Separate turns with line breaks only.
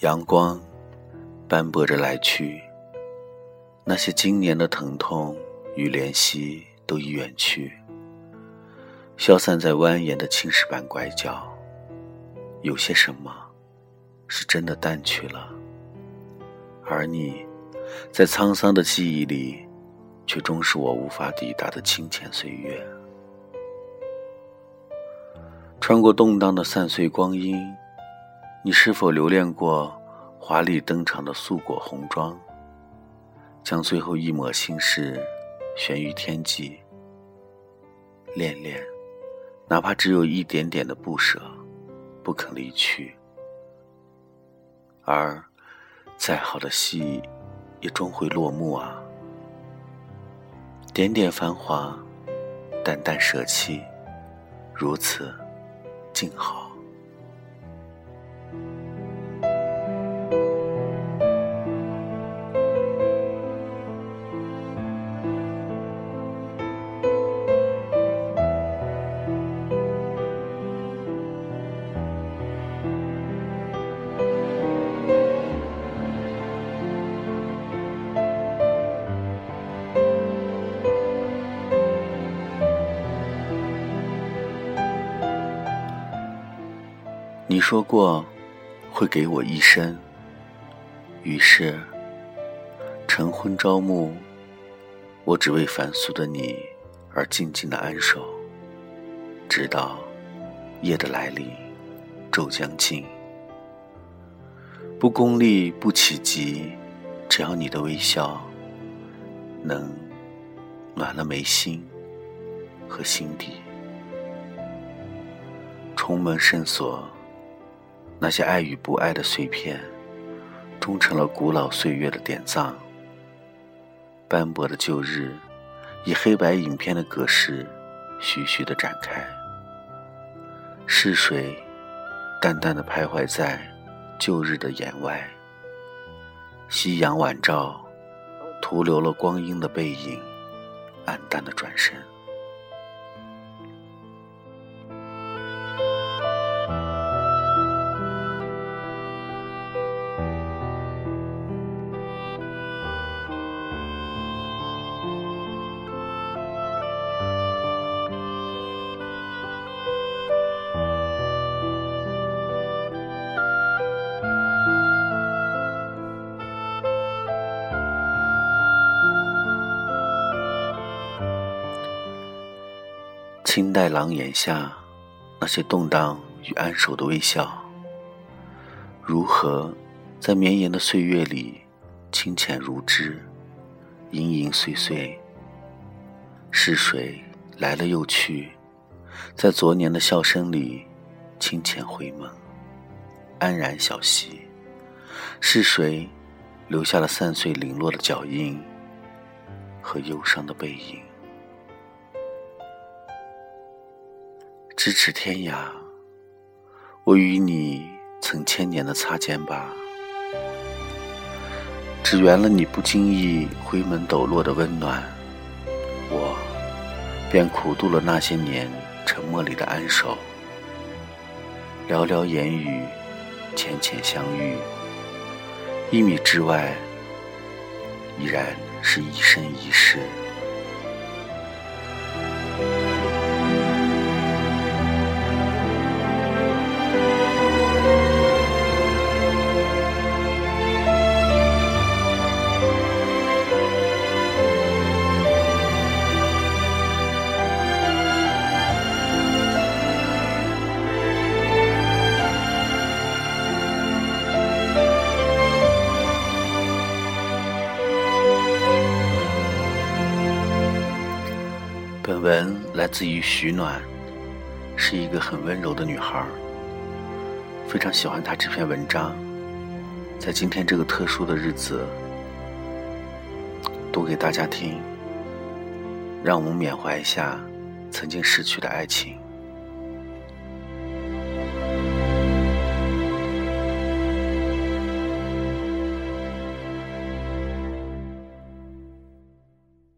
阳光斑驳着来去，那些今年的疼痛与怜惜都已远去，消散在蜿蜒的青石板拐角。有些什么，是真的淡去了，而你，在沧桑的记忆里，却终是我无法抵达的清浅岁月。穿过动荡的散碎光阴。你是否留恋过华丽登场的素裹红妆，将最后一抹心事悬于天际？恋恋，哪怕只有一点点的不舍，不肯离去。而再好的戏，也终会落幕啊！点点繁华，淡淡舍弃，如此，静好。你说过会给我一生，于是晨昏朝暮，我只为凡俗的你而静静的安守，直到夜的来临，昼将尽。不功利，不企急，只要你的微笑能暖了眉心和心底，重门深锁。那些爱与不爱的碎片，终成了古老岁月的典藏。斑驳的旧日，以黑白影片的格式，徐徐的展开。逝水，淡淡的徘徊在旧日的眼外。夕阳晚照，徒留了光阴的背影，黯淡的转身。清代廊檐下，那些动荡与安守的微笑，如何在绵延的岁月里清浅如织，盈盈碎碎？是谁来了又去，在昨年的笑声里清浅回眸，安然小息？是谁留下了散碎零落的脚印和忧伤的背影？咫尺天涯，我与你曾千年的擦肩吧，只圆了你不经意回眸抖落的温暖，我便苦度了那些年沉默里的安守。寥寥言语，浅浅相遇，一米之外，依然是一生一世。本文来自于徐暖，是一个很温柔的女孩。非常喜欢她这篇文章，在今天这个特殊的日子，读给大家听，让我们缅怀一下曾经逝去的爱情。